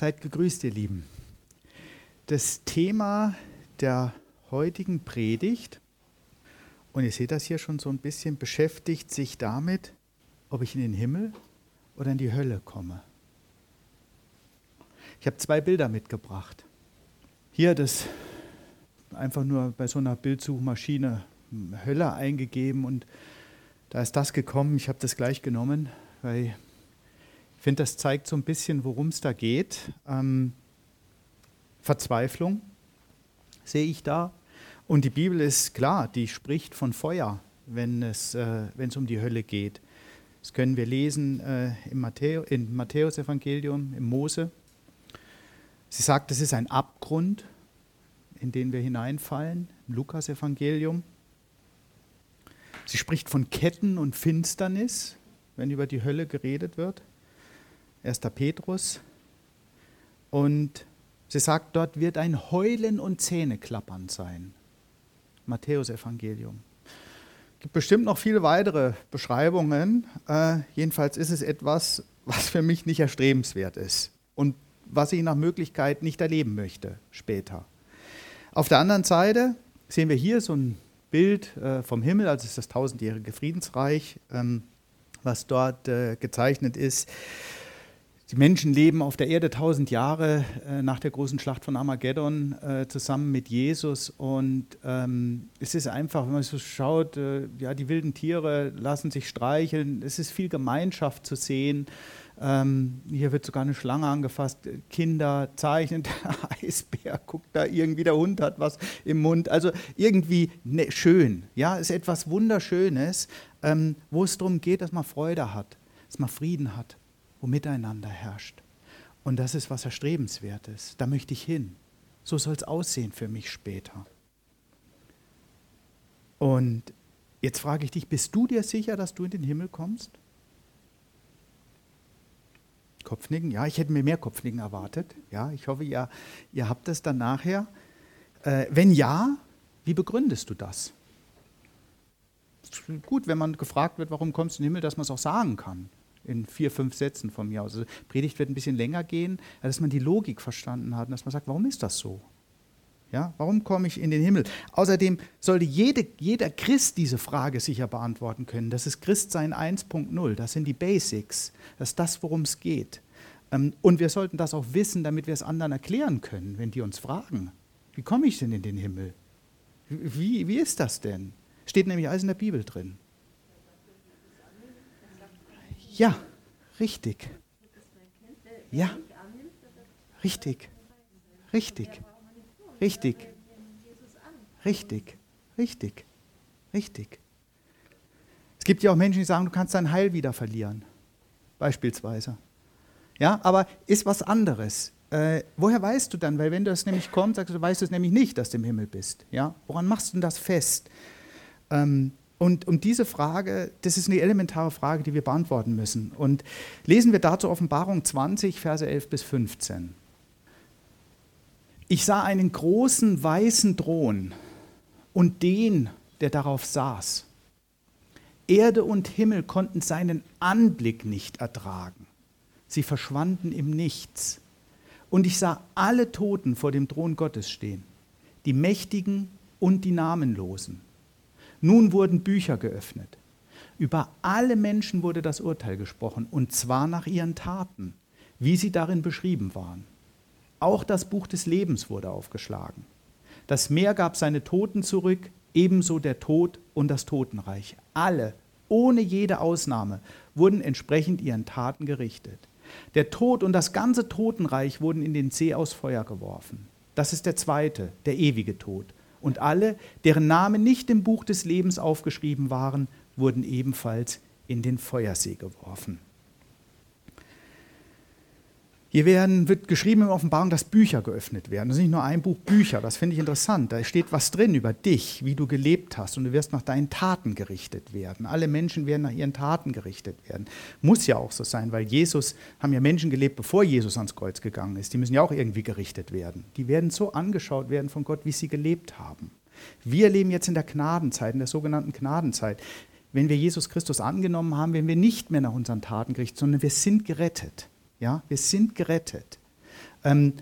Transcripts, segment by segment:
Seid gegrüßt, ihr Lieben. Das Thema der heutigen Predigt, und ihr seht das hier schon so ein bisschen, beschäftigt sich damit, ob ich in den Himmel oder in die Hölle komme. Ich habe zwei Bilder mitgebracht. Hier das einfach nur bei so einer Bildsuchmaschine Hölle eingegeben und da ist das gekommen. Ich habe das gleich genommen, weil finde, das zeigt so ein bisschen, worum es da geht. Ähm, Verzweiflung sehe ich da. Und die Bibel ist klar, die spricht von Feuer, wenn es, äh, wenn es um die Hölle geht. Das können wir lesen äh, im, Matthäus, im Matthäus-Evangelium, im Mose. Sie sagt, es ist ein Abgrund, in den wir hineinfallen, im Lukas-Evangelium. Sie spricht von Ketten und Finsternis, wenn über die Hölle geredet wird. 1. Petrus. Und sie sagt, dort wird ein Heulen und Zähneklappern sein. Matthäus Evangelium. Es gibt bestimmt noch viele weitere Beschreibungen. Äh, jedenfalls ist es etwas, was für mich nicht erstrebenswert ist und was ich nach Möglichkeit nicht erleben möchte später. Auf der anderen Seite sehen wir hier so ein Bild äh, vom Himmel, also ist das tausendjährige Friedensreich, ähm, was dort äh, gezeichnet ist. Die Menschen leben auf der Erde tausend Jahre äh, nach der großen Schlacht von Armageddon äh, zusammen mit Jesus. Und ähm, es ist einfach, wenn man so schaut, äh, ja, die wilden Tiere lassen sich streicheln. Es ist viel Gemeinschaft zu sehen. Ähm, hier wird sogar eine Schlange angefasst. Kinder zeichnen, der Eisbär guckt da irgendwie, der Hund hat was im Mund. Also irgendwie ne, schön. Ja, ist etwas Wunderschönes, ähm, wo es darum geht, dass man Freude hat, dass man Frieden hat wo Miteinander herrscht. Und das ist was Erstrebenswertes. Da möchte ich hin. So soll es aussehen für mich später. Und jetzt frage ich dich, bist du dir sicher, dass du in den Himmel kommst? Kopfnicken? Ja, ich hätte mir mehr Kopfnicken erwartet. Ja, ich hoffe, ihr, ihr habt es dann nachher. Äh, wenn ja, wie begründest du das? Gut, wenn man gefragt wird, warum kommst du in den Himmel, dass man es auch sagen kann in vier, fünf Sätzen von mir aus. Also Predigt wird ein bisschen länger gehen, dass man die Logik verstanden hat und dass man sagt, warum ist das so? Ja, warum komme ich in den Himmel? Außerdem sollte jede, jeder Christ diese Frage sicher beantworten können. Das ist Christsein 1.0, das sind die Basics, das ist das, worum es geht. Ähm, und wir sollten das auch wissen, damit wir es anderen erklären können, wenn die uns fragen, wie komme ich denn in den Himmel? Wie, wie ist das denn? Steht nämlich alles in der Bibel drin. Ja, richtig. Ja, richtig. Richtig. Richtig. Richtig. Richtig. Richtig. Es gibt ja auch Menschen, die sagen, du kannst dein Heil wieder verlieren. Beispielsweise. Ja, aber ist was anderes. Äh, woher weißt du dann? Weil wenn das nämlich kommt, sagst du, du weißt es nämlich nicht, dass du im Himmel bist. Ja? Woran machst du denn das fest? Ähm, und um diese Frage, das ist eine elementare Frage, die wir beantworten müssen. Und lesen wir dazu Offenbarung 20, Verse 11 bis 15. Ich sah einen großen weißen Thron und den, der darauf saß. Erde und Himmel konnten seinen Anblick nicht ertragen. Sie verschwanden im Nichts. Und ich sah alle Toten vor dem Thron Gottes stehen, die Mächtigen und die Namenlosen nun wurden Bücher geöffnet. Über alle Menschen wurde das Urteil gesprochen, und zwar nach ihren Taten, wie sie darin beschrieben waren. Auch das Buch des Lebens wurde aufgeschlagen. Das Meer gab seine Toten zurück, ebenso der Tod und das Totenreich. Alle, ohne jede Ausnahme, wurden entsprechend ihren Taten gerichtet. Der Tod und das ganze Totenreich wurden in den See aus Feuer geworfen. Das ist der zweite, der ewige Tod und alle, deren Namen nicht im Buch des Lebens aufgeschrieben waren, wurden ebenfalls in den Feuersee geworfen. Hier werden, wird geschrieben der Offenbarung, dass Bücher geöffnet werden. Das ist nicht nur ein Buch, Bücher. Das finde ich interessant. Da steht was drin über dich, wie du gelebt hast. Und du wirst nach deinen Taten gerichtet werden. Alle Menschen werden nach ihren Taten gerichtet werden. Muss ja auch so sein, weil Jesus, haben ja Menschen gelebt, bevor Jesus ans Kreuz gegangen ist. Die müssen ja auch irgendwie gerichtet werden. Die werden so angeschaut werden von Gott, wie sie gelebt haben. Wir leben jetzt in der Gnadenzeit, in der sogenannten Gnadenzeit. Wenn wir Jesus Christus angenommen haben, werden wir nicht mehr nach unseren Taten gerichtet, sondern wir sind gerettet. Ja, wir sind gerettet. Ähm,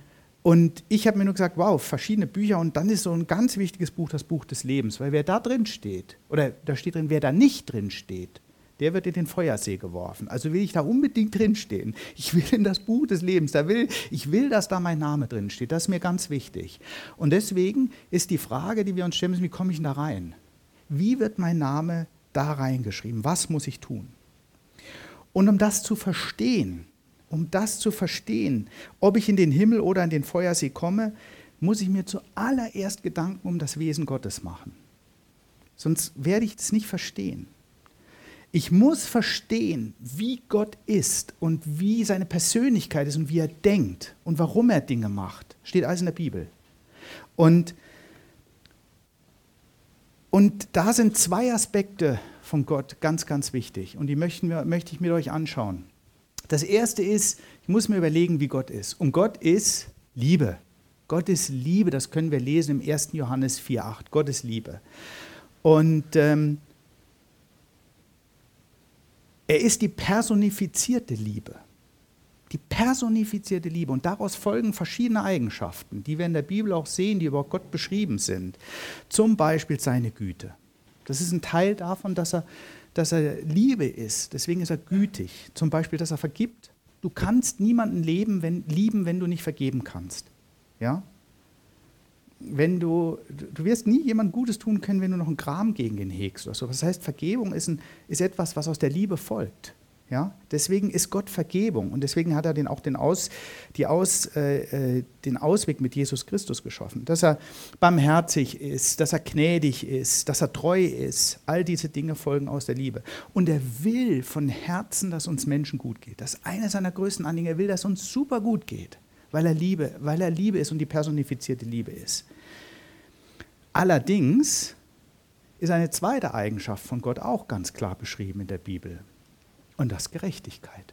und ich habe mir nur gesagt, wow, verschiedene Bücher und dann ist so ein ganz wichtiges Buch das Buch des Lebens, weil wer da drin steht, oder da steht drin, wer da nicht drin steht, der wird in den Feuersee geworfen. Also will ich da unbedingt drinstehen. Ich will in das Buch des Lebens, da will, ich will, dass da mein Name drin steht. Das ist mir ganz wichtig. Und deswegen ist die Frage, die wir uns stellen müssen, wie komme ich da rein? Wie wird mein Name da reingeschrieben? Was muss ich tun? Und um das zu verstehen, um das zu verstehen, ob ich in den Himmel oder in den Feuersee komme, muss ich mir zuallererst Gedanken um das Wesen Gottes machen. Sonst werde ich es nicht verstehen. Ich muss verstehen, wie Gott ist und wie seine Persönlichkeit ist und wie er denkt und warum er Dinge macht. Steht alles in der Bibel. Und, und da sind zwei Aspekte von Gott ganz, ganz wichtig. Und die möchten wir, möchte ich mit euch anschauen. Das erste ist, ich muss mir überlegen, wie Gott ist. Und Gott ist Liebe. Gott ist Liebe, das können wir lesen im 1. Johannes 4,8. Gott ist Liebe. Und ähm, er ist die personifizierte Liebe. Die personifizierte Liebe. Und daraus folgen verschiedene Eigenschaften, die wir in der Bibel auch sehen, die über Gott beschrieben sind. Zum Beispiel seine Güte. Das ist ein Teil davon, dass er, dass er Liebe ist. Deswegen ist er gütig. Zum Beispiel, dass er vergibt. Du kannst niemanden leben, wenn, lieben, wenn du nicht vergeben kannst. Ja? wenn du, du wirst nie jemand Gutes tun können, wenn du noch einen Gram gegen ihn hegst oder so. Das heißt, Vergebung ist, ein, ist etwas, was aus der Liebe folgt. Ja? Deswegen ist Gott Vergebung und deswegen hat er den, auch den, aus, die aus, äh, äh, den Ausweg mit Jesus Christus geschaffen. Dass er barmherzig ist, dass er gnädig ist, dass er treu ist. All diese Dinge folgen aus der Liebe. Und er will von Herzen, dass uns Menschen gut geht. Das ist eine seiner größten Anliegen. Er will, dass uns super gut geht weil er Liebe, weil er Liebe ist und die personifizierte Liebe ist. Allerdings ist eine zweite Eigenschaft von Gott auch ganz klar beschrieben in der Bibel und das Gerechtigkeit.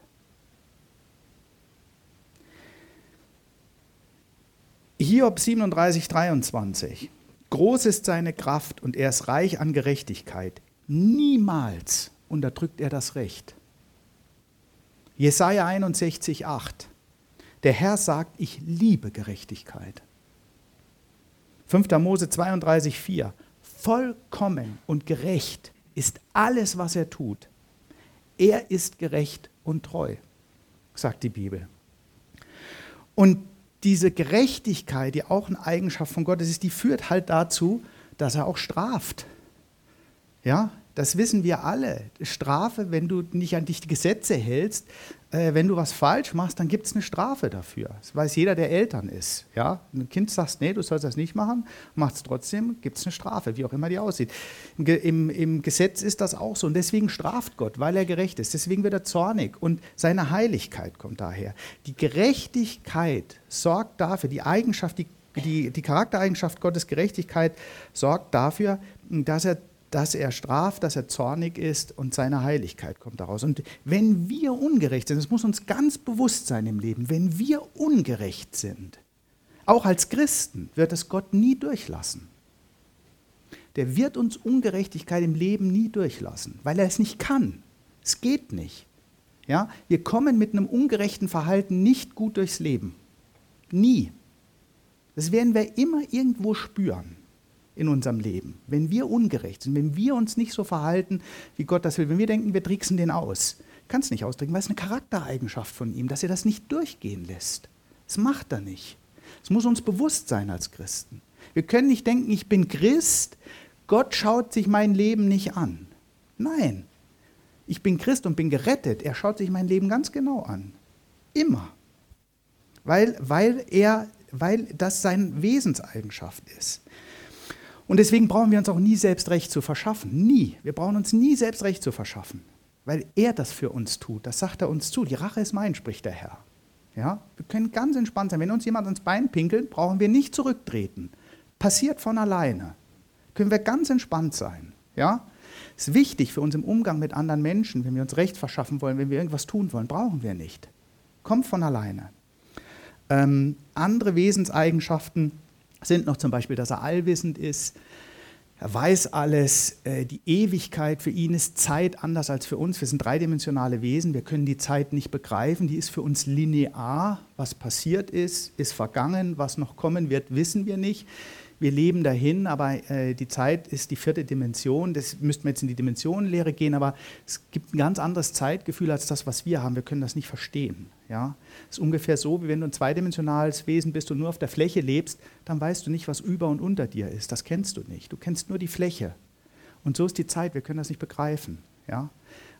Hiob 37, 23. Groß ist seine Kraft und er ist reich an Gerechtigkeit. Niemals unterdrückt er das Recht. Jesaja 61, 8. Der Herr sagt, ich liebe Gerechtigkeit. 5. Mose 32, 4. Vollkommen und gerecht ist alles, was er tut. Er ist gerecht und treu, sagt die Bibel. Und diese Gerechtigkeit, die auch eine Eigenschaft von Gott ist, die führt halt dazu, dass er auch straft. Ja, das wissen wir alle. Strafe, wenn du nicht an dich die Gesetze hältst, äh, wenn du was falsch machst, dann gibt es eine Strafe dafür. Das weiß jeder, der Eltern ist. Ja? Ein Kind sagt, nee, du sollst das nicht machen, macht es trotzdem, gibt es eine Strafe, wie auch immer die aussieht. Im, Im, Gesetz ist das auch so. Und deswegen straft Gott, weil er gerecht ist. Deswegen wird er zornig. Und seine Heiligkeit kommt daher. Die Gerechtigkeit sorgt dafür, die Eigenschaft, die, die, die Charaktereigenschaft Gottes Gerechtigkeit sorgt dafür, dass er dass er straft, dass er zornig ist und seine Heiligkeit kommt daraus. Und wenn wir ungerecht sind, das muss uns ganz bewusst sein im Leben, wenn wir ungerecht sind, auch als Christen, wird es Gott nie durchlassen. Der wird uns Ungerechtigkeit im Leben nie durchlassen, weil er es nicht kann. Es geht nicht. Ja? Wir kommen mit einem ungerechten Verhalten nicht gut durchs Leben. Nie. Das werden wir immer irgendwo spüren in unserem Leben, wenn wir ungerecht sind, wenn wir uns nicht so verhalten, wie Gott das will, wenn wir denken, wir tricksen den aus, kann es nicht ausdrücken, weil es eine Charaktereigenschaft von ihm, dass er das nicht durchgehen lässt. Das macht er nicht. Es muss uns bewusst sein als Christen. Wir können nicht denken, ich bin Christ, Gott schaut sich mein Leben nicht an. Nein, ich bin Christ und bin gerettet. Er schaut sich mein Leben ganz genau an. Immer. Weil, weil, er, weil das seine Wesenseigenschaft ist. Und deswegen brauchen wir uns auch nie selbst Recht zu verschaffen. Nie. Wir brauchen uns nie selbst Recht zu verschaffen. Weil er das für uns tut. Das sagt er uns zu. Die Rache ist mein, spricht der Herr. Ja? Wir können ganz entspannt sein. Wenn uns jemand ans Bein pinkelt, brauchen wir nicht zurücktreten. Passiert von alleine. Können wir ganz entspannt sein. Ja? Ist wichtig für uns im Umgang mit anderen Menschen, wenn wir uns Recht verschaffen wollen, wenn wir irgendwas tun wollen, brauchen wir nicht. Kommt von alleine. Ähm, andere Wesenseigenschaften sind noch zum Beispiel, dass er allwissend ist, Er weiß alles. Äh, die Ewigkeit für ihn ist Zeit anders als für uns. Wir sind dreidimensionale Wesen. Wir können die Zeit nicht begreifen. Die ist für uns linear. Was passiert ist, ist vergangen. Was noch kommen wird, wissen wir nicht wir leben dahin, aber äh, die Zeit ist die vierte Dimension. Das müssten wir jetzt in die Dimensionenlehre gehen, aber es gibt ein ganz anderes Zeitgefühl als das, was wir haben. Wir können das nicht verstehen. Ja? Es ist ungefähr so, wie wenn du ein zweidimensionales Wesen bist und nur auf der Fläche lebst, dann weißt du nicht, was über und unter dir ist. Das kennst du nicht. Du kennst nur die Fläche. Und so ist die Zeit. Wir können das nicht begreifen. Ja?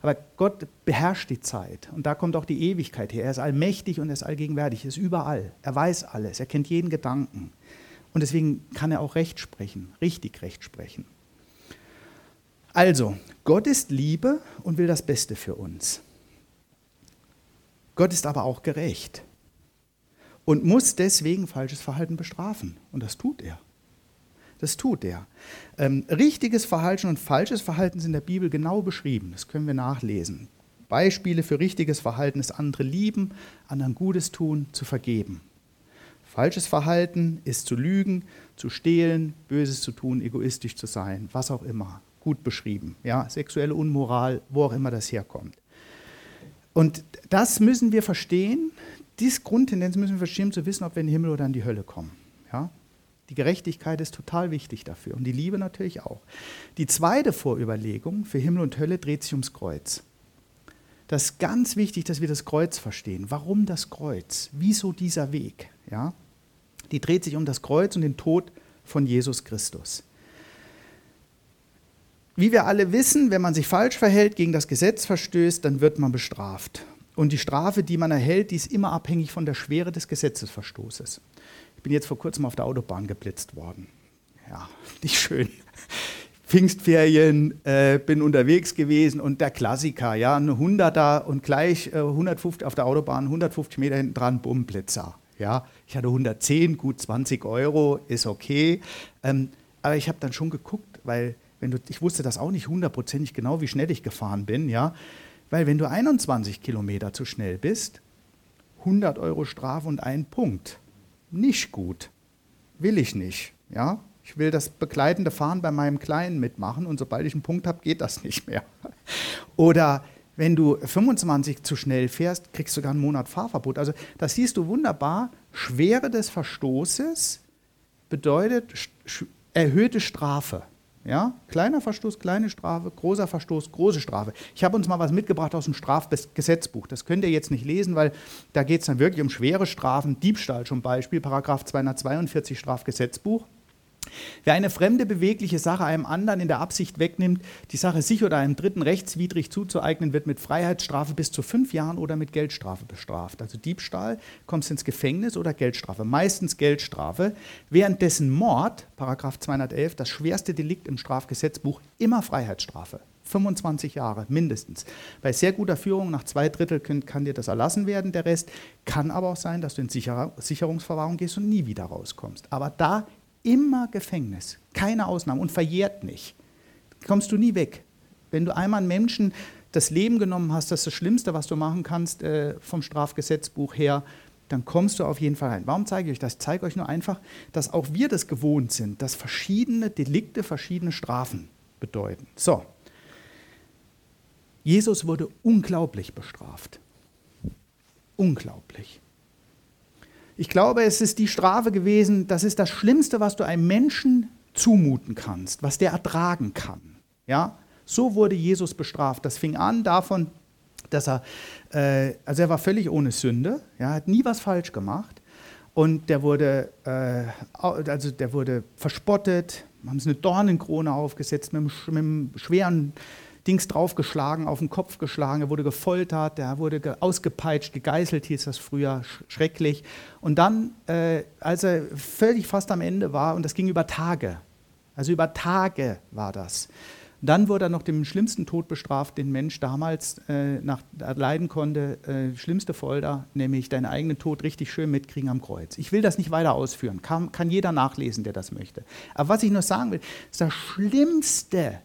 Aber Gott beherrscht die Zeit. Und da kommt auch die Ewigkeit her. Er ist allmächtig und er ist allgegenwärtig. Er ist überall. Er weiß alles. Er kennt jeden Gedanken. Und deswegen kann er auch Recht sprechen, richtig Recht sprechen. Also, Gott ist Liebe und will das Beste für uns. Gott ist aber auch gerecht und muss deswegen falsches Verhalten bestrafen. Und das tut er. Das tut er. Ähm, richtiges Verhalten und falsches Verhalten sind in der Bibel genau beschrieben. Das können wir nachlesen. Beispiele für richtiges Verhalten ist andere lieben, anderen Gutes tun, zu vergeben. Falsches Verhalten ist zu lügen, zu stehlen, Böses zu tun, egoistisch zu sein, was auch immer. Gut beschrieben. Ja? Sexuelle Unmoral, wo auch immer das herkommt. Und das müssen wir verstehen. Diese Grundtendenz müssen wir verstehen, um zu wissen, ob wir in den Himmel oder in die Hölle kommen. Ja? Die Gerechtigkeit ist total wichtig dafür und die Liebe natürlich auch. Die zweite Vorüberlegung für Himmel und Hölle dreht sich ums Kreuz. Das ist ganz wichtig, dass wir das Kreuz verstehen. Warum das Kreuz? Wieso dieser Weg? Ja? Die dreht sich um das Kreuz und den Tod von Jesus Christus. Wie wir alle wissen, wenn man sich falsch verhält, gegen das Gesetz verstößt, dann wird man bestraft. Und die Strafe, die man erhält, die ist immer abhängig von der Schwere des Gesetzesverstoßes. Ich bin jetzt vor kurzem auf der Autobahn geblitzt worden. Ja, nicht schön. Pfingstferien, äh, bin unterwegs gewesen und der Klassiker, ja, ein 100er und gleich äh, 150 auf der Autobahn, 150 Meter hinten dran, Bumm, Blitzer. Ja, ich hatte 110, gut 20 Euro, ist okay. Ähm, aber ich habe dann schon geguckt, weil wenn du, ich wusste das auch nicht hundertprozentig genau, wie schnell ich gefahren bin, ja, weil wenn du 21 Kilometer zu schnell bist, 100 Euro Strafe und ein Punkt, nicht gut, will ich nicht, ja. Ich will das begleitende Fahren bei meinem Kleinen mitmachen und sobald ich einen Punkt habe, geht das nicht mehr. Oder wenn du 25 zu schnell fährst, kriegst du sogar einen Monat Fahrverbot. Also das siehst du wunderbar. Schwere des Verstoßes bedeutet erhöhte Strafe. Ja? Kleiner Verstoß, kleine Strafe, großer Verstoß, große Strafe. Ich habe uns mal was mitgebracht aus dem Strafgesetzbuch. Das könnt ihr jetzt nicht lesen, weil da geht es dann wirklich um schwere Strafen. Diebstahl zum Beispiel, Paragraph 242 Strafgesetzbuch. Wer eine fremde bewegliche Sache einem anderen in der Absicht wegnimmt, die Sache sich oder einem Dritten rechtswidrig zuzueignen, wird mit Freiheitsstrafe bis zu fünf Jahren oder mit Geldstrafe bestraft. Also Diebstahl, kommst ins Gefängnis oder Geldstrafe. Meistens Geldstrafe. Währenddessen Mord, Paragraph 211, das schwerste Delikt im Strafgesetzbuch, immer Freiheitsstrafe. 25 Jahre mindestens. Bei sehr guter Führung nach zwei Drittel kann, kann dir das erlassen werden, der Rest. Kann aber auch sein, dass du in Sicher Sicherungsverwahrung gehst und nie wieder rauskommst. Aber da immer Gefängnis, keine Ausnahme und verjährt nicht. Kommst du nie weg. Wenn du einmal einen Menschen das Leben genommen hast, das ist das Schlimmste, was du machen kannst äh, vom Strafgesetzbuch her, dann kommst du auf jeden Fall rein. Warum zeige ich euch das? Ich zeige euch nur einfach, dass auch wir das gewohnt sind, dass verschiedene Delikte verschiedene Strafen bedeuten. So. Jesus wurde unglaublich bestraft. Unglaublich. Ich glaube, es ist die Strafe gewesen, das ist das Schlimmste, was du einem Menschen zumuten kannst, was der ertragen kann. Ja? So wurde Jesus bestraft. Das fing an davon, dass er, äh, also er war völlig ohne Sünde, ja, hat nie was falsch gemacht. Und der wurde, äh, also der wurde verspottet, haben sie eine Dornenkrone aufgesetzt mit einem, mit einem schweren Dings draufgeschlagen, auf den Kopf geschlagen, er wurde gefoltert, er wurde ausgepeitscht, gegeißelt, hieß das früher, schrecklich. Und dann, äh, als er völlig fast am Ende war, und das ging über Tage, also über Tage war das, dann wurde er noch dem schlimmsten Tod bestraft, den Mensch damals äh, nach, leiden konnte, äh, schlimmste Folter, nämlich deinen eigenen Tod richtig schön mitkriegen am Kreuz. Ich will das nicht weiter ausführen, kann, kann jeder nachlesen, der das möchte. Aber was ich nur sagen will, ist das Schlimmste,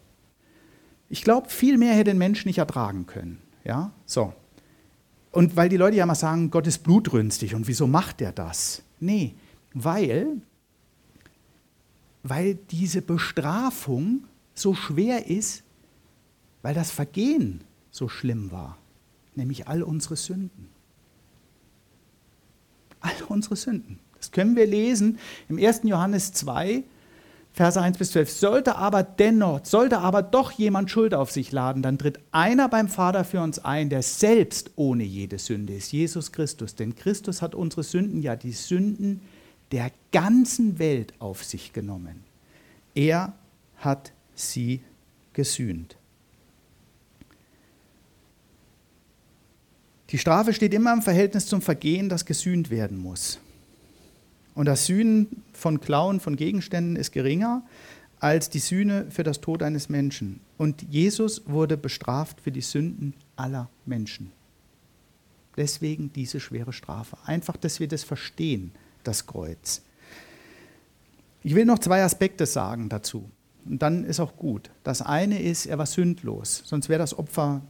ich glaube, viel mehr hätte ein Mensch nicht ertragen können. Ja, so. Und weil die Leute ja mal sagen, Gott ist blutrünstig und wieso macht er das? Nee, weil weil diese Bestrafung so schwer ist, weil das Vergehen so schlimm war, nämlich all unsere Sünden. All unsere Sünden. Das können wir lesen im 1. Johannes 2, Verse 1 bis 12. Sollte aber dennoch, sollte aber doch jemand Schuld auf sich laden, dann tritt einer beim Vater für uns ein, der selbst ohne jede Sünde ist, Jesus Christus. Denn Christus hat unsere Sünden, ja die Sünden der ganzen Welt auf sich genommen. Er hat sie gesühnt. Die Strafe steht immer im Verhältnis zum Vergehen, das gesühnt werden muss. Und das Sühnen von Klauen von Gegenständen ist geringer als die Sühne für das Tod eines Menschen. Und Jesus wurde bestraft für die Sünden aller Menschen. Deswegen diese schwere Strafe. Einfach, dass wir das verstehen, das Kreuz. Ich will noch zwei Aspekte sagen dazu. Und dann ist auch gut. Das eine ist, er war sündlos, sonst wäre das Opfer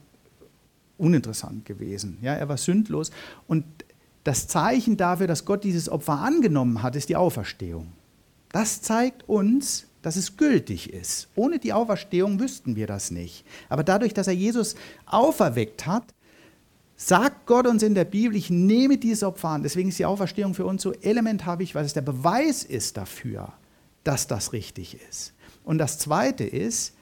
uninteressant gewesen. Ja, er war sündlos. Und das Zeichen dafür, dass Gott dieses Opfer angenommen hat, ist die Auferstehung. Das zeigt uns, dass es gültig ist. Ohne die Auferstehung wüssten wir das nicht. Aber dadurch, dass er Jesus auferweckt hat, sagt Gott uns in der Bibel, ich nehme dieses Opfer an. Deswegen ist die Auferstehung für uns so elementar wichtig, weil es der Beweis ist dafür, dass das richtig ist. Und das Zweite ist,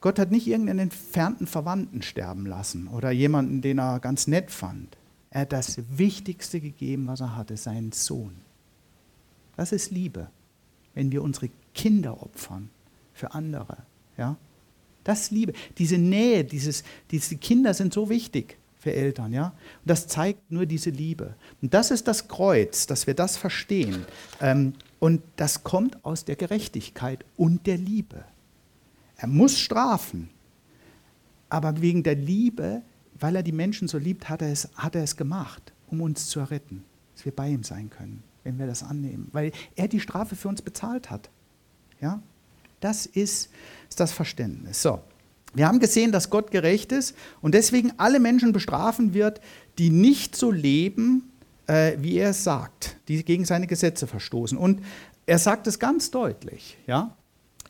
Gott hat nicht irgendeinen entfernten Verwandten sterben lassen oder jemanden, den er ganz nett fand. Er hat das Wichtigste gegeben, was er hatte, seinen Sohn. Das ist Liebe, wenn wir unsere Kinder opfern für andere. Ja? Das ist Liebe. Diese Nähe, dieses, diese Kinder sind so wichtig für Eltern. Ja? Und das zeigt nur diese Liebe. Und das ist das Kreuz, dass wir das verstehen. Ähm, und das kommt aus der Gerechtigkeit und der Liebe. Er muss strafen, aber wegen der Liebe, weil er die Menschen so liebt, hat er es, hat er es gemacht, um uns zu erretten, dass wir bei ihm sein können, wenn wir das annehmen, weil er die Strafe für uns bezahlt hat. Ja? Das ist, ist das Verständnis. So. Wir haben gesehen, dass Gott gerecht ist und deswegen alle Menschen bestrafen wird, die nicht so leben, äh, wie er es sagt, die gegen seine Gesetze verstoßen. Und er sagt es ganz deutlich. Ja?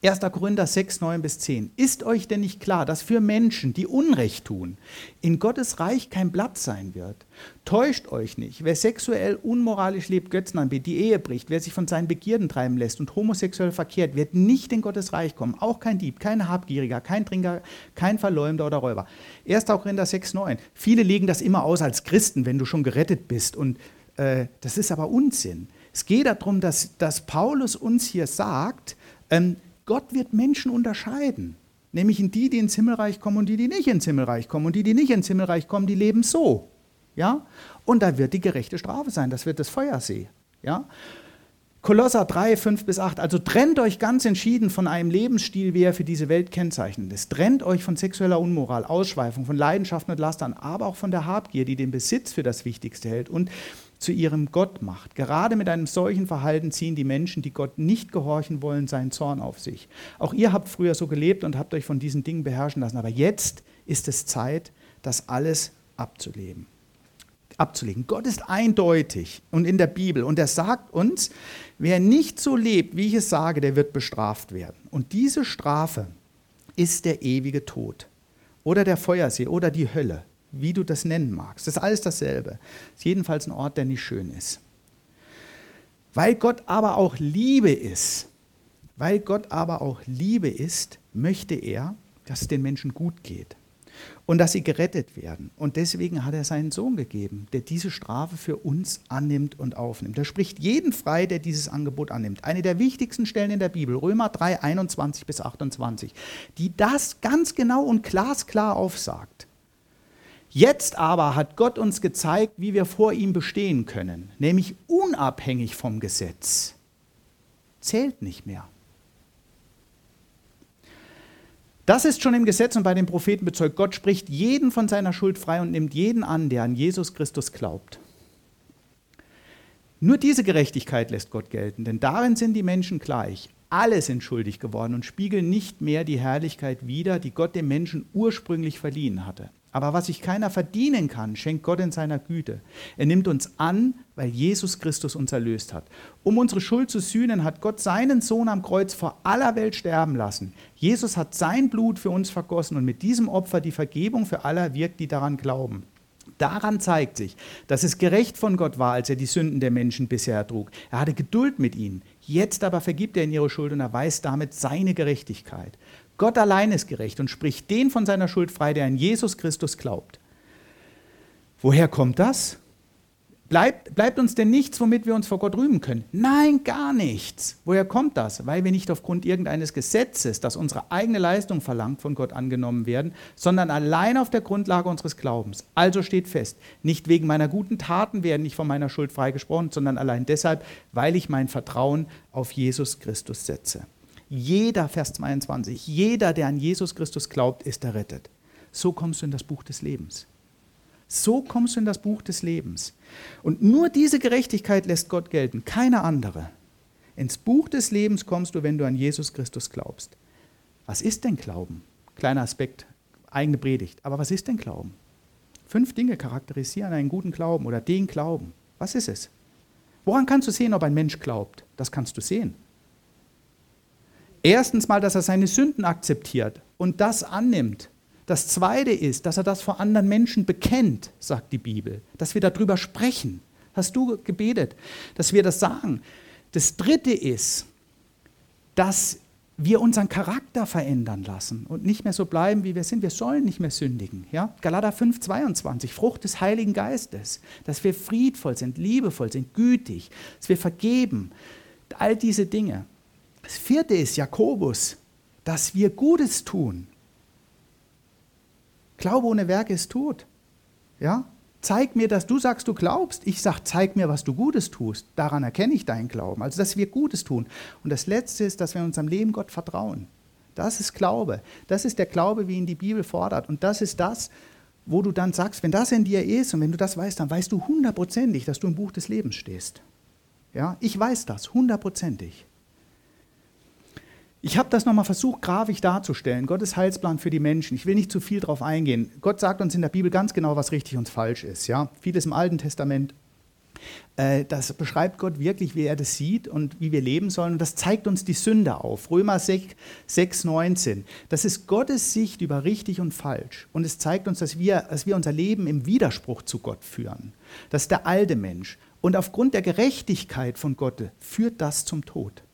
1. Korinther 6, 9 bis 10. Ist euch denn nicht klar, dass für Menschen, die Unrecht tun, in Gottes Reich kein Platz sein wird? Täuscht euch nicht. Wer sexuell unmoralisch lebt, Götzen anbetet, die Ehe bricht, wer sich von seinen Begierden treiben lässt und homosexuell verkehrt, wird nicht in Gottes Reich kommen. Auch kein Dieb, kein Habgieriger, kein Trinker, kein Verleumder oder Räuber. 1. Korinther 6, 9. Viele legen das immer aus als Christen, wenn du schon gerettet bist. Und äh, das ist aber Unsinn. Es geht darum, dass, dass Paulus uns hier sagt, ähm, Gott wird Menschen unterscheiden. Nämlich in die, die ins Himmelreich kommen und die, die nicht ins Himmelreich kommen. Und die, die nicht ins Himmelreich kommen, die leben so. Ja? Und da wird die gerechte Strafe sein. Das wird das Feuersee. Ja? Kolosser 3, 5 bis 8. Also trennt euch ganz entschieden von einem Lebensstil, wie er für diese Welt kennzeichnend ist. Trennt euch von sexueller Unmoral, Ausschweifung, von Leidenschaften und Lastern, aber auch von der Habgier, die den Besitz für das Wichtigste hält und zu ihrem Gott macht. Gerade mit einem solchen Verhalten ziehen die Menschen, die Gott nicht gehorchen wollen, seinen Zorn auf sich. Auch ihr habt früher so gelebt und habt euch von diesen Dingen beherrschen lassen. Aber jetzt ist es Zeit, das alles abzuleben. Abzulegen. Gott ist eindeutig und in der Bibel und er sagt uns, wer nicht so lebt, wie ich es sage, der wird bestraft werden. Und diese Strafe ist der ewige Tod oder der Feuersee oder die Hölle wie du das nennen magst. Das ist alles dasselbe. Das ist jedenfalls ein Ort, der nicht schön ist. Weil Gott aber auch Liebe ist, weil Gott aber auch Liebe ist, möchte er, dass es den Menschen gut geht und dass sie gerettet werden. Und deswegen hat er seinen Sohn gegeben, der diese Strafe für uns annimmt und aufnimmt. Er spricht jeden frei, der dieses Angebot annimmt. Eine der wichtigsten Stellen in der Bibel, Römer 3, 21 bis 28, die das ganz genau und glasklar aufsagt. Jetzt aber hat Gott uns gezeigt, wie wir vor ihm bestehen können, nämlich unabhängig vom Gesetz. Zählt nicht mehr. Das ist schon im Gesetz und bei den Propheten bezeugt. Gott spricht jeden von seiner Schuld frei und nimmt jeden an, der an Jesus Christus glaubt. Nur diese Gerechtigkeit lässt Gott gelten, denn darin sind die Menschen gleich. Alle sind schuldig geworden und spiegeln nicht mehr die Herrlichkeit wider, die Gott dem Menschen ursprünglich verliehen hatte. Aber was sich keiner verdienen kann, schenkt Gott in seiner Güte. Er nimmt uns an, weil Jesus Christus uns erlöst hat. Um unsere Schuld zu sühnen, hat Gott seinen Sohn am Kreuz vor aller Welt sterben lassen. Jesus hat sein Blut für uns vergossen und mit diesem Opfer die Vergebung für alle wirkt, die daran glauben. Daran zeigt sich, dass es gerecht von Gott war, als er die Sünden der Menschen bisher ertrug. Er hatte Geduld mit ihnen. Jetzt aber vergibt er ihnen ihre Schuld und erweist damit seine Gerechtigkeit. Gott allein ist gerecht und spricht den von seiner Schuld frei, der an Jesus Christus glaubt. Woher kommt das? Bleibt, bleibt uns denn nichts, womit wir uns vor Gott rühmen können? Nein, gar nichts. Woher kommt das? Weil wir nicht aufgrund irgendeines Gesetzes, das unsere eigene Leistung verlangt, von Gott angenommen werden, sondern allein auf der Grundlage unseres Glaubens. Also steht fest, nicht wegen meiner guten Taten werden ich von meiner Schuld freigesprochen, sondern allein deshalb, weil ich mein Vertrauen auf Jesus Christus setze. Jeder, Vers 22, jeder, der an Jesus Christus glaubt, ist errettet. So kommst du in das Buch des Lebens. So kommst du in das Buch des Lebens. Und nur diese Gerechtigkeit lässt Gott gelten, keine andere. Ins Buch des Lebens kommst du, wenn du an Jesus Christus glaubst. Was ist denn Glauben? Kleiner Aspekt, eigene Predigt. Aber was ist denn Glauben? Fünf Dinge charakterisieren einen guten Glauben oder den Glauben. Was ist es? Woran kannst du sehen, ob ein Mensch glaubt? Das kannst du sehen. Erstens mal, dass er seine Sünden akzeptiert und das annimmt. Das Zweite ist, dass er das vor anderen Menschen bekennt, sagt die Bibel, dass wir darüber sprechen. Hast du gebetet, dass wir das sagen. Das Dritte ist, dass wir unseren Charakter verändern lassen und nicht mehr so bleiben, wie wir sind. Wir sollen nicht mehr sündigen. Ja? Galater 5, 22, Frucht des Heiligen Geistes, dass wir friedvoll sind, liebevoll sind, gütig, dass wir vergeben. All diese Dinge. Das vierte ist Jakobus, dass wir Gutes tun. Glaube ohne Werke ist tot. Ja? Zeig mir, dass du sagst, du glaubst. Ich sage, zeig mir, was du Gutes tust. Daran erkenne ich deinen Glauben. Also, dass wir Gutes tun. Und das Letzte ist, dass wir in unserem Leben Gott vertrauen. Das ist Glaube. Das ist der Glaube, wie ihn die Bibel fordert. Und das ist das, wo du dann sagst, wenn das in dir ist und wenn du das weißt, dann weißt du hundertprozentig, dass du im Buch des Lebens stehst. Ja, ich weiß das hundertprozentig. Ich habe das nochmal versucht, grafisch darzustellen. Gottes Heilsplan für die Menschen. Ich will nicht zu viel darauf eingehen. Gott sagt uns in der Bibel ganz genau, was richtig und falsch ist. Ja? Vieles im Alten Testament. Äh, das beschreibt Gott wirklich, wie er das sieht und wie wir leben sollen. Und das zeigt uns die Sünde auf. Römer 6, 6 19. Das ist Gottes Sicht über richtig und falsch. Und es zeigt uns, dass wir, dass wir unser Leben im Widerspruch zu Gott führen. Das ist der alte Mensch. Und aufgrund der Gerechtigkeit von Gott führt das zum Tod.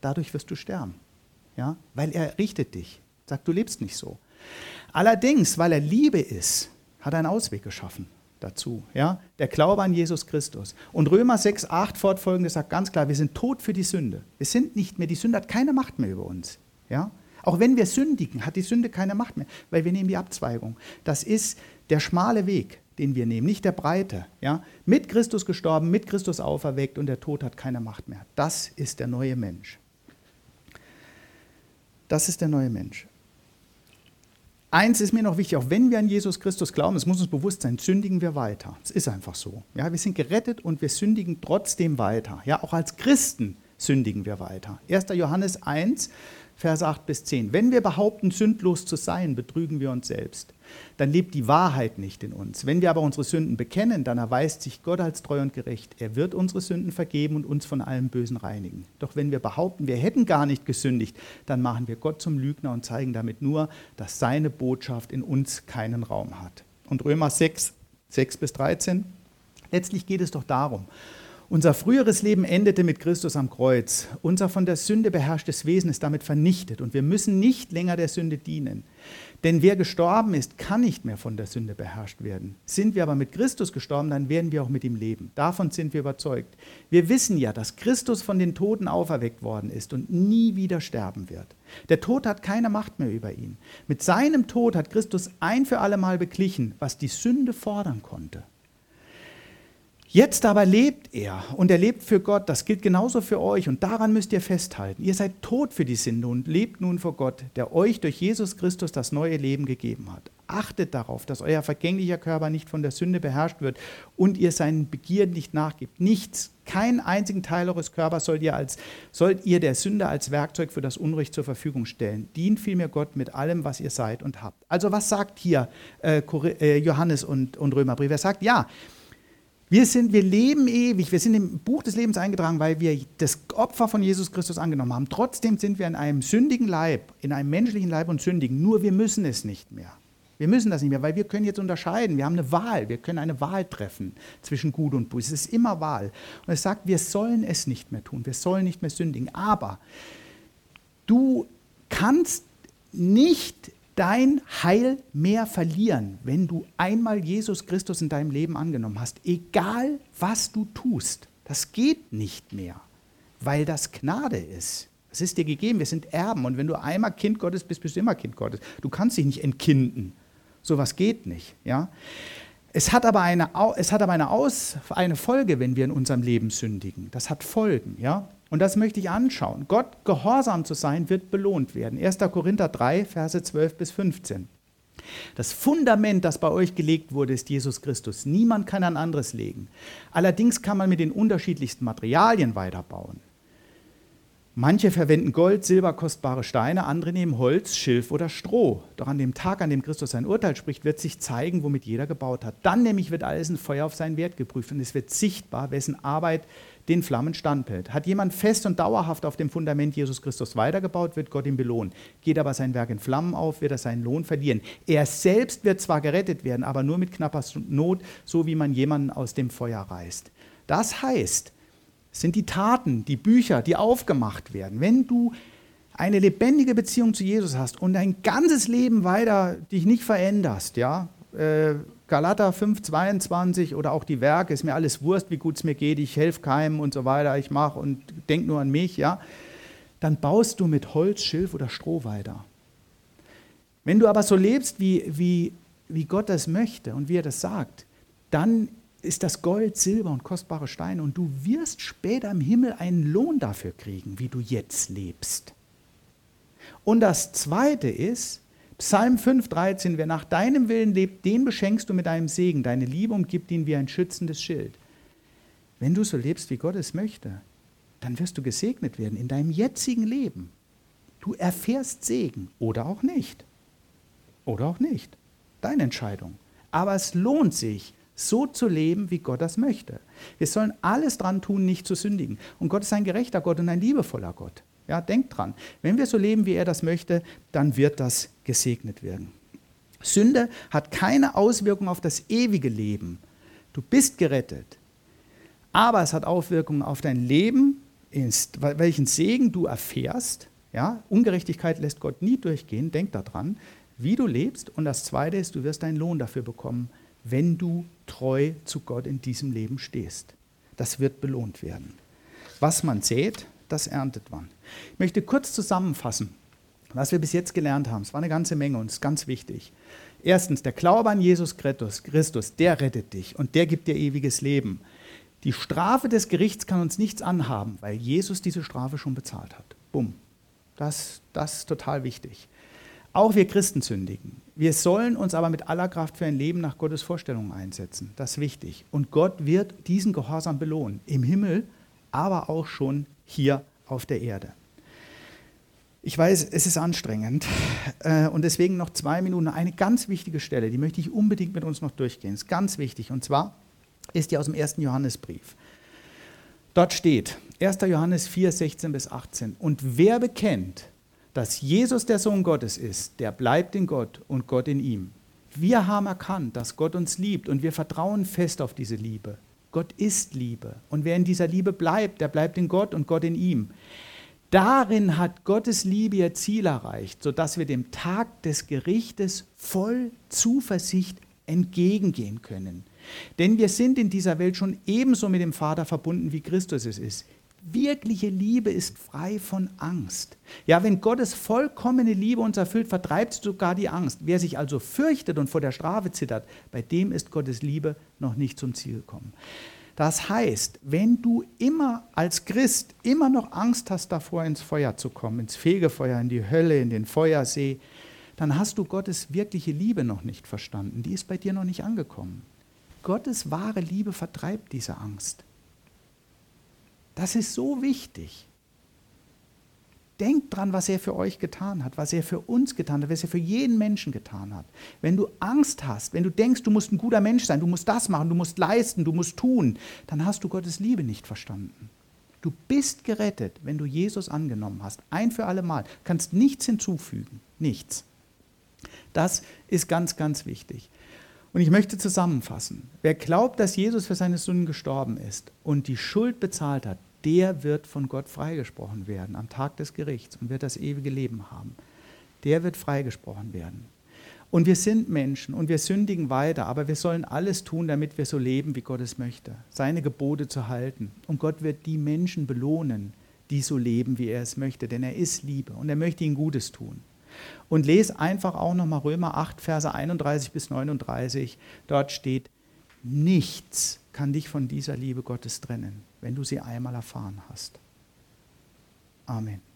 Dadurch wirst du sterben ja, weil er richtet dich. Sagt, du lebst nicht so. Allerdings, weil er Liebe ist, hat er einen Ausweg geschaffen dazu. Ja? Der Glaube an Jesus Christus. Und Römer 6, 8 fortfolgende sagt ganz klar, wir sind tot für die Sünde. Wir sind nicht mehr, die Sünde hat keine Macht mehr über uns. Ja? Auch wenn wir sündigen, hat die Sünde keine Macht mehr, weil wir nehmen die Abzweigung. Das ist der schmale Weg, den wir nehmen, nicht der breite. Ja? Mit Christus gestorben, mit Christus auferweckt und der Tod hat keine Macht mehr. Das ist der neue Mensch. Das ist der neue Mensch. Eins ist mir noch wichtig, auch wenn wir an Jesus Christus glauben, es muss uns bewusst sein, sündigen wir weiter. Es ist einfach so. Ja, wir sind gerettet und wir sündigen trotzdem weiter. Ja, auch als Christen sündigen wir weiter. 1. Johannes 1, Verse 8 bis 10. Wenn wir behaupten, sündlos zu sein, betrügen wir uns selbst. Dann lebt die Wahrheit nicht in uns. Wenn wir aber unsere Sünden bekennen, dann erweist sich Gott als treu und gerecht. Er wird unsere Sünden vergeben und uns von allem Bösen reinigen. Doch wenn wir behaupten, wir hätten gar nicht gesündigt, dann machen wir Gott zum Lügner und zeigen damit nur, dass seine Botschaft in uns keinen Raum hat. Und Römer 6, 6 bis 13. Letztlich geht es doch darum, unser früheres Leben endete mit Christus am Kreuz. Unser von der Sünde beherrschtes Wesen ist damit vernichtet und wir müssen nicht länger der Sünde dienen. Denn wer gestorben ist, kann nicht mehr von der Sünde beherrscht werden. Sind wir aber mit Christus gestorben, dann werden wir auch mit ihm leben. Davon sind wir überzeugt. Wir wissen ja, dass Christus von den Toten auferweckt worden ist und nie wieder sterben wird. Der Tod hat keine Macht mehr über ihn. Mit seinem Tod hat Christus ein für allemal beglichen, was die Sünde fordern konnte. Jetzt aber lebt er und er lebt für Gott. Das gilt genauso für euch und daran müsst ihr festhalten. Ihr seid tot für die Sünde und lebt nun vor Gott, der euch durch Jesus Christus das neue Leben gegeben hat. achtet darauf, dass euer vergänglicher Körper nicht von der Sünde beherrscht wird und ihr seinen Begierden nicht nachgibt. Nichts, keinen einzigen Teil eures Körpers sollt ihr, als, sollt ihr der Sünde als Werkzeug für das Unrecht zur Verfügung stellen. Dient vielmehr Gott mit allem, was ihr seid und habt. Also was sagt hier äh, äh Johannes und, und Römerbrief? Er sagt, ja, wir, sind, wir leben ewig, wir sind im Buch des Lebens eingetragen, weil wir das Opfer von Jesus Christus angenommen haben. Trotzdem sind wir in einem sündigen Leib, in einem menschlichen Leib und sündigen. Nur wir müssen es nicht mehr. Wir müssen das nicht mehr, weil wir können jetzt unterscheiden. Wir haben eine Wahl. Wir können eine Wahl treffen zwischen Gut und Böse. Es ist immer Wahl. Und es sagt, wir sollen es nicht mehr tun. Wir sollen nicht mehr sündigen. Aber du kannst nicht dein Heil mehr verlieren, wenn du einmal Jesus Christus in deinem Leben angenommen hast. Egal, was du tust, das geht nicht mehr, weil das Gnade ist. Es ist dir gegeben, wir sind Erben und wenn du einmal Kind Gottes bist, bist du immer Kind Gottes. Du kannst dich nicht entkinden. Sowas geht nicht. Ja? Es hat aber, eine, es hat aber eine, Aus, eine Folge, wenn wir in unserem Leben sündigen. Das hat Folgen. Ja? Und das möchte ich anschauen. Gott gehorsam zu sein, wird belohnt werden. 1. Korinther 3, Verse 12 bis 15. Das Fundament, das bei euch gelegt wurde, ist Jesus Christus. Niemand kann ein anderes legen. Allerdings kann man mit den unterschiedlichsten Materialien weiterbauen. Manche verwenden Gold, Silber, kostbare Steine, andere nehmen Holz, Schilf oder Stroh. Doch an dem Tag, an dem Christus sein Urteil spricht, wird sich zeigen, womit jeder gebaut hat. Dann nämlich wird alles in Feuer auf seinen Wert geprüft und es wird sichtbar, wessen Arbeit den Flammen standhält. Hat jemand fest und dauerhaft auf dem Fundament Jesus Christus weitergebaut, wird Gott ihn belohnen. Geht aber sein Werk in Flammen auf, wird er seinen Lohn verlieren. Er selbst wird zwar gerettet werden, aber nur mit knapper Not, so wie man jemanden aus dem Feuer reißt. Das heißt, sind die Taten, die Bücher, die aufgemacht werden. Wenn du eine lebendige Beziehung zu Jesus hast und dein ganzes Leben weiter dich nicht veränderst, ja, äh, Galater 5, 22 oder auch die Werke, ist mir alles Wurst, wie gut es mir geht, ich helfe keinem und so weiter, ich mache und denke nur an mich, ja, dann baust du mit Holz, Schilf oder Stroh weiter. Wenn du aber so lebst, wie, wie, wie Gott das möchte und wie er das sagt, dann ist das Gold, Silber und kostbare Steine und du wirst später im Himmel einen Lohn dafür kriegen, wie du jetzt lebst. Und das Zweite ist, Psalm 5,13, wer nach deinem Willen lebt, den beschenkst du mit deinem Segen. Deine Liebe umgibt ihn wie ein schützendes Schild. Wenn du so lebst, wie Gott es möchte, dann wirst du gesegnet werden in deinem jetzigen Leben. Du erfährst Segen oder auch nicht. Oder auch nicht. Deine Entscheidung. Aber es lohnt sich, so zu leben, wie Gott das möchte. Wir sollen alles dran tun, nicht zu sündigen. Und Gott ist ein gerechter Gott und ein liebevoller Gott. Ja, denkt dran. Wenn wir so leben, wie er das möchte, dann wird das gesegnet werden. Sünde hat keine Auswirkung auf das ewige Leben. Du bist gerettet. Aber es hat Auswirkungen auf dein Leben, welchen Segen du erfährst. Ja, Ungerechtigkeit lässt Gott nie durchgehen. Denk daran, wie du lebst. Und das Zweite ist, du wirst deinen Lohn dafür bekommen, wenn du treu zu Gott in diesem Leben stehst. Das wird belohnt werden. Was man sät, das erntet man. Ich möchte kurz zusammenfassen, was wir bis jetzt gelernt haben. Es war eine ganze Menge und es ist ganz wichtig. Erstens, der Glaube an Jesus Christus, der rettet dich und der gibt dir ewiges Leben. Die Strafe des Gerichts kann uns nichts anhaben, weil Jesus diese Strafe schon bezahlt hat. Bumm. Das, das ist total wichtig. Auch wir Christen sündigen. Wir sollen uns aber mit aller Kraft für ein Leben nach Gottes Vorstellungen einsetzen. Das ist wichtig. Und Gott wird diesen Gehorsam belohnen. Im Himmel, aber auch schon hier auf der Erde. Ich weiß, es ist anstrengend äh, und deswegen noch zwei Minuten. Eine ganz wichtige Stelle, die möchte ich unbedingt mit uns noch durchgehen. Ist ganz wichtig und zwar ist die aus dem ersten Johannesbrief. Dort steht 1. Johannes 4, 16 bis 18. Und wer bekennt, dass Jesus der Sohn Gottes ist, der bleibt in Gott und Gott in ihm. Wir haben erkannt, dass Gott uns liebt und wir vertrauen fest auf diese Liebe. Gott ist Liebe. Und wer in dieser Liebe bleibt, der bleibt in Gott und Gott in ihm. Darin hat Gottes Liebe ihr Ziel erreicht, sodass wir dem Tag des Gerichtes voll Zuversicht entgegengehen können. Denn wir sind in dieser Welt schon ebenso mit dem Vater verbunden, wie Christus es ist. Wirkliche Liebe ist frei von Angst. Ja, wenn Gottes vollkommene Liebe uns erfüllt, vertreibt sogar die Angst. Wer sich also fürchtet und vor der Strafe zittert, bei dem ist Gottes Liebe noch nicht zum Ziel gekommen. Das heißt, wenn du immer als Christ immer noch Angst hast davor, ins Feuer zu kommen, ins Fegefeuer, in die Hölle, in den Feuersee, dann hast du Gottes wirkliche Liebe noch nicht verstanden. Die ist bei dir noch nicht angekommen. Gottes wahre Liebe vertreibt diese Angst. Das ist so wichtig. Denkt dran, was er für euch getan hat, was er für uns getan hat, was er für jeden Menschen getan hat. Wenn du Angst hast, wenn du denkst, du musst ein guter Mensch sein, du musst das machen, du musst leisten, du musst tun, dann hast du Gottes Liebe nicht verstanden. Du bist gerettet, wenn du Jesus angenommen hast. Ein für alle Mal. Kannst nichts hinzufügen. Nichts. Das ist ganz, ganz wichtig. Und ich möchte zusammenfassen. Wer glaubt, dass Jesus für seine Sünden gestorben ist und die Schuld bezahlt hat, der wird von Gott freigesprochen werden am Tag des Gerichts und wird das ewige Leben haben. Der wird freigesprochen werden. Und wir sind Menschen und wir sündigen weiter, aber wir sollen alles tun, damit wir so leben, wie Gott es möchte, seine Gebote zu halten. Und Gott wird die Menschen belohnen, die so leben, wie er es möchte, denn er ist Liebe und er möchte ihnen Gutes tun. Und lese einfach auch nochmal Römer 8, Verse 31 bis 39. Dort steht, nichts kann dich von dieser Liebe Gottes trennen, wenn du sie einmal erfahren hast. Amen.